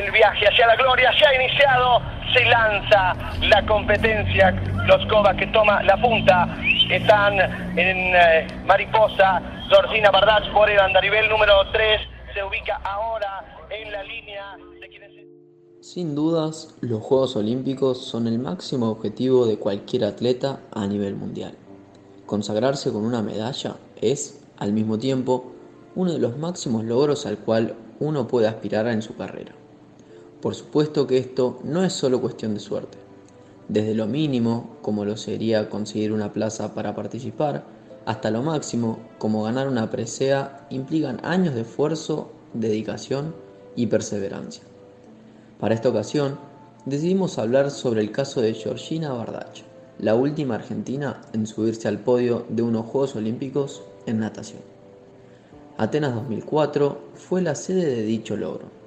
el viaje hacia la gloria se ha iniciado, se lanza la competencia, los Cobas que toma la punta, están en eh, Mariposa, Georgina Bardach por el andarivel número 3, se ubica ahora en la línea de quienes... Sin dudas, los Juegos Olímpicos son el máximo objetivo de cualquier atleta a nivel mundial. Consagrarse con una medalla es, al mismo tiempo, uno de los máximos logros al cual uno puede aspirar en su carrera. Por supuesto que esto no es solo cuestión de suerte. Desde lo mínimo, como lo sería conseguir una plaza para participar, hasta lo máximo, como ganar una presea, implican años de esfuerzo, dedicación y perseverancia. Para esta ocasión, decidimos hablar sobre el caso de Georgina Bardach, la última argentina en subirse al podio de unos Juegos Olímpicos en natación. Atenas 2004 fue la sede de dicho logro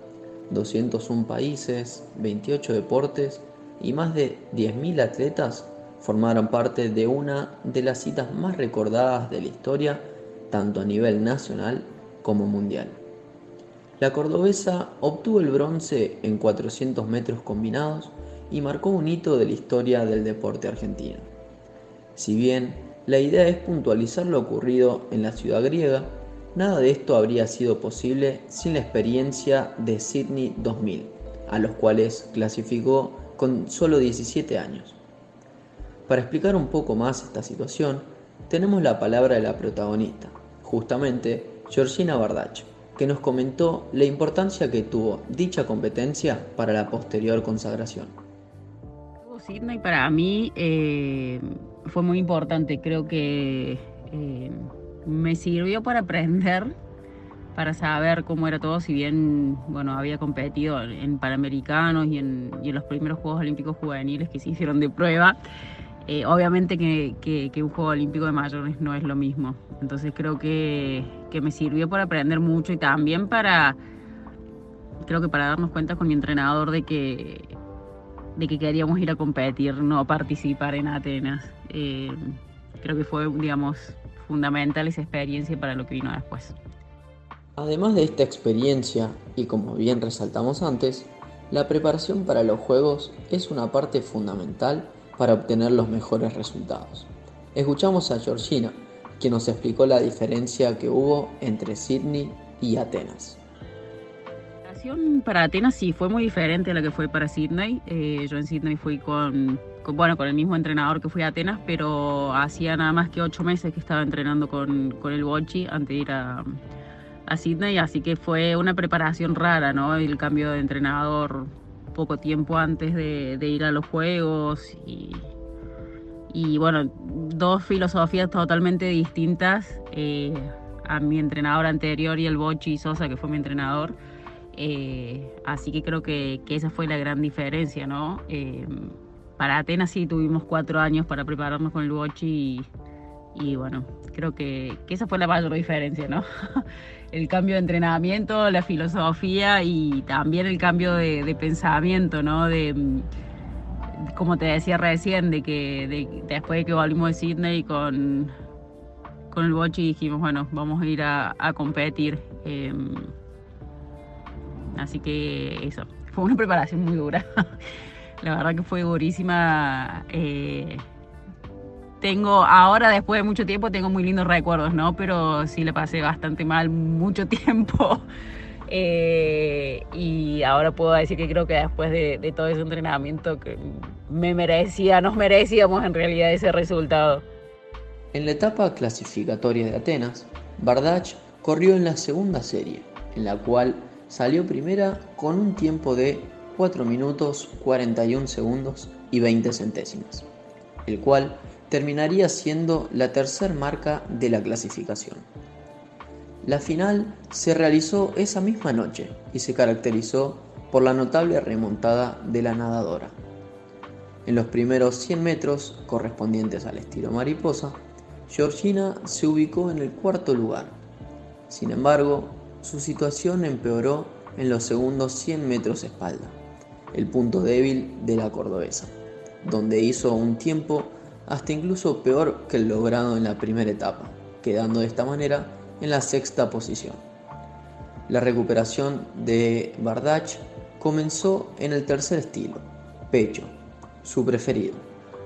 201 países, 28 deportes y más de 10.000 atletas formaron parte de una de las citas más recordadas de la historia, tanto a nivel nacional como mundial. La cordobesa obtuvo el bronce en 400 metros combinados y marcó un hito de la historia del deporte argentino. Si bien la idea es puntualizar lo ocurrido en la ciudad griega, Nada de esto habría sido posible sin la experiencia de Sydney 2000, a los cuales clasificó con solo 17 años. Para explicar un poco más esta situación, tenemos la palabra de la protagonista, justamente Georgina Bardach, que nos comentó la importancia que tuvo dicha competencia para la posterior consagración. Sydney para mí eh, fue muy importante, creo que... Eh, me sirvió para aprender, para saber cómo era todo, si bien, bueno, había competido en Panamericanos y en, los primeros Juegos Olímpicos Juveniles que se hicieron de prueba. Eh, obviamente que, un Juego Olímpico de mayores no es lo mismo. Entonces creo que, me sirvió para aprender mucho y también para, creo que para darnos cuenta con mi entrenador de que, de que queríamos ir a competir, no participar en Atenas. Eh, creo que fue, digamos, fundamental esa experiencia para lo que vino después. Además de esta experiencia, y como bien resaltamos antes, la preparación para los Juegos es una parte fundamental para obtener los mejores resultados. Escuchamos a Georgina, quien nos explicó la diferencia que hubo entre Sydney y Atenas. Preparación para Atenas sí fue muy diferente a la que fue para Sydney. Eh, yo en Sydney fui con bueno, con el mismo entrenador que fui a Atenas, pero hacía nada más que ocho meses que estaba entrenando con, el Bochi antes de ir a, a Sydney, así que fue una preparación rara, ¿no? El cambio de entrenador poco tiempo antes de, ir a los Juegos y, bueno, dos filosofías totalmente distintas eh, a mi entrenador anterior y el Bochi Sosa, que fue mi entrenador. Eh, así que creo que, esa fue la gran diferencia, ¿no? Eh, para Atenas sí tuvimos cuatro años para prepararnos con el bochi y, bueno, creo que, esa fue la mayor diferencia, ¿no? el cambio de entrenamiento, la filosofía y también el cambio de, pensamiento, ¿no? De, como te decía recién, de que después de que volvimos de Sydney con, con el bochi dijimos, bueno, vamos a ir a, competir. Em, así que eso, fue una preparación muy dura. La verdad que fue durísima. Eh, tengo, ahora después de mucho tiempo, tengo muy lindos recuerdos, ¿no? Pero sí le pasé bastante mal mucho tiempo. Eh, y ahora puedo decir que creo que después de, todo ese entrenamiento que me merecía, nos merecíamos en realidad ese resultado. En la etapa clasificatoria de Atenas, Bardach corrió en la segunda serie, en la cual salió primera con un tiempo de 4 minutos 41 segundos y 20 centésimas, el cual terminaría siendo la tercera marca de la clasificación. La final se realizó esa misma noche y se caracterizó por la notable remontada de la nadadora. En los primeros 100 metros, correspondientes al estilo mariposa, Georgina se ubicó en el cuarto lugar. Sin embargo, su situación empeoró en los segundos 100 metros espalda, el punto débil de la cordobesa, donde hizo un tiempo hasta incluso peor que el logrado en la primera etapa, quedando de esta manera en la sexta posición. La recuperación de Bardach comenzó en el tercer estilo, pecho, su preferido,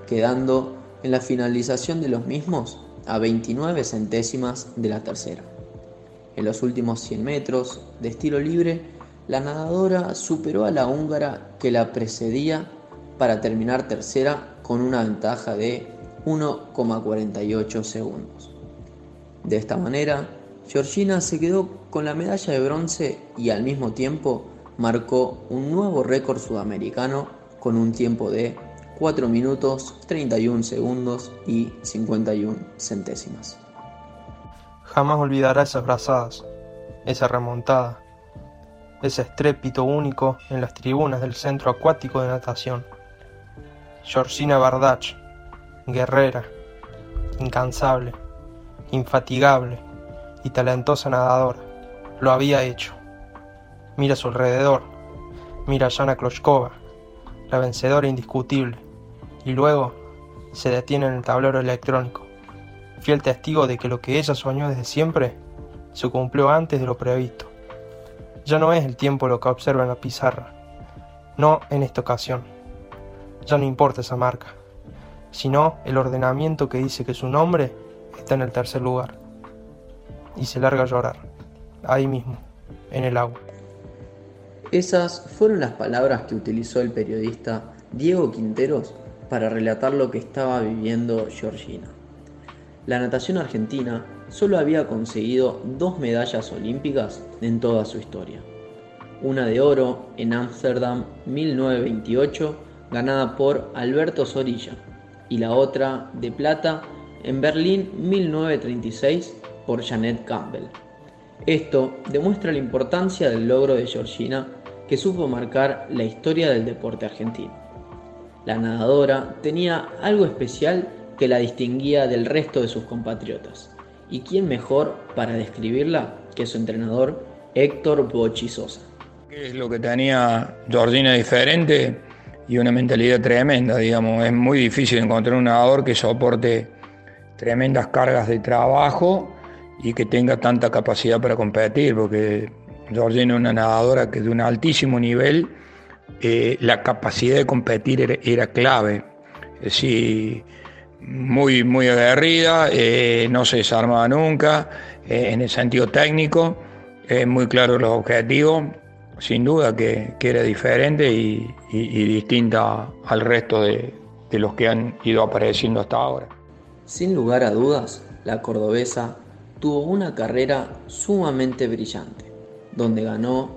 quedando en la finalización de los mismos a 29 centésimas de la tercera. En los últimos 100 metros de estilo libre, la nadadora superó a la húngara que la precedía para terminar tercera con una ventaja de 1,48 segundos. De esta manera, Georgina se quedó con la medalla de bronce y al mismo tiempo marcó un nuevo récord sudamericano con un tiempo de 4 minutos 31 segundos y 51 centésimas. Jamás olvidará esas brazadas, esa remontada, ese estrépito único en las tribunas del centro acuático de natación. Georgina Bardach, guerrera, incansable, infatigable y talentosa nadadora, lo había hecho. Mira a su alrededor, mira a Jana Kloshkova, la vencedora indiscutible, y luego se detiene en el tablero electrónico, fiel testigo de que lo que ella soñó desde siempre se cumplió antes de lo previsto. Ya no es el tiempo lo que observa en la pizarra, no en esta ocasión. Ya no importa esa marca, sino el ordenamiento que dice que su nombre está en el tercer lugar. Y se larga a llorar, ahí mismo, en el agua. Esas fueron las palabras que utilizó el periodista Diego Quinteros para relatar lo que estaba viviendo Georgina. La natación argentina solo había conseguido dos medallas olímpicas en toda su historia. Una de oro en Ámsterdam 1928, ganada por Alberto Zorilla, y la otra de plata en Berlín 1936 por Janet Campbell. Esto demuestra la importancia del logro de Georgina que supo marcar la historia del deporte argentino. La nadadora tenía algo especial que la distinguía del resto de sus compatriotas. ¿Y quién mejor para describirla que su entrenador Héctor Bochi Sosa? ¿Qué es lo que tenía Georgina diferente? Y una mentalidad tremenda, digamos. Es muy difícil encontrar un nadador que soporte tremendas cargas de trabajo y que tenga tanta capacidad para competir, porque Georgina es una nadadora que de un altísimo nivel eh, la capacidad de competir era, clave. Es muy, muy aguerrida, eh, no se desarmaba nunca, eh, en el sentido técnico, muy claro los objetivos, sin duda que, era diferente y, distinta al resto de, de los que han ido apareciendo hasta ahora. Sin lugar a dudas, la cordobesa tuvo una carrera sumamente brillante, donde ganó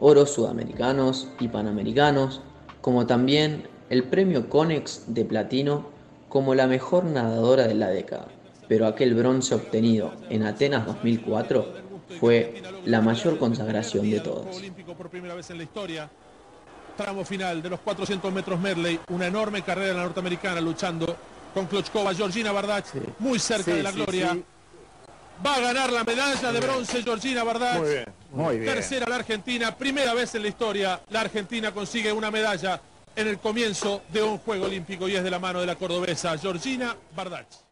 oros sudamericanos y panamericanos, como también el premio Conex de platino como la mejor nadadora de la década. Pero aquel bronce obtenido en Atenas 2004 fue la mayor consagración de todas. por primera vez en la historia. Tramo final de los 400 metros Merley, una enorme carrera en la norteamericana luchando con Klochkova, Georgina Bardach, muy cerca de la gloria. Va a ganar la medalla de bronce Georgina Bardach. Muy bien. Muy bien. Tercera la Argentina, primera vez en la historia la Argentina consigue una medalla en el comienzo de un Juego Olímpico y es de la mano de la cordobesa Georgina Bardach.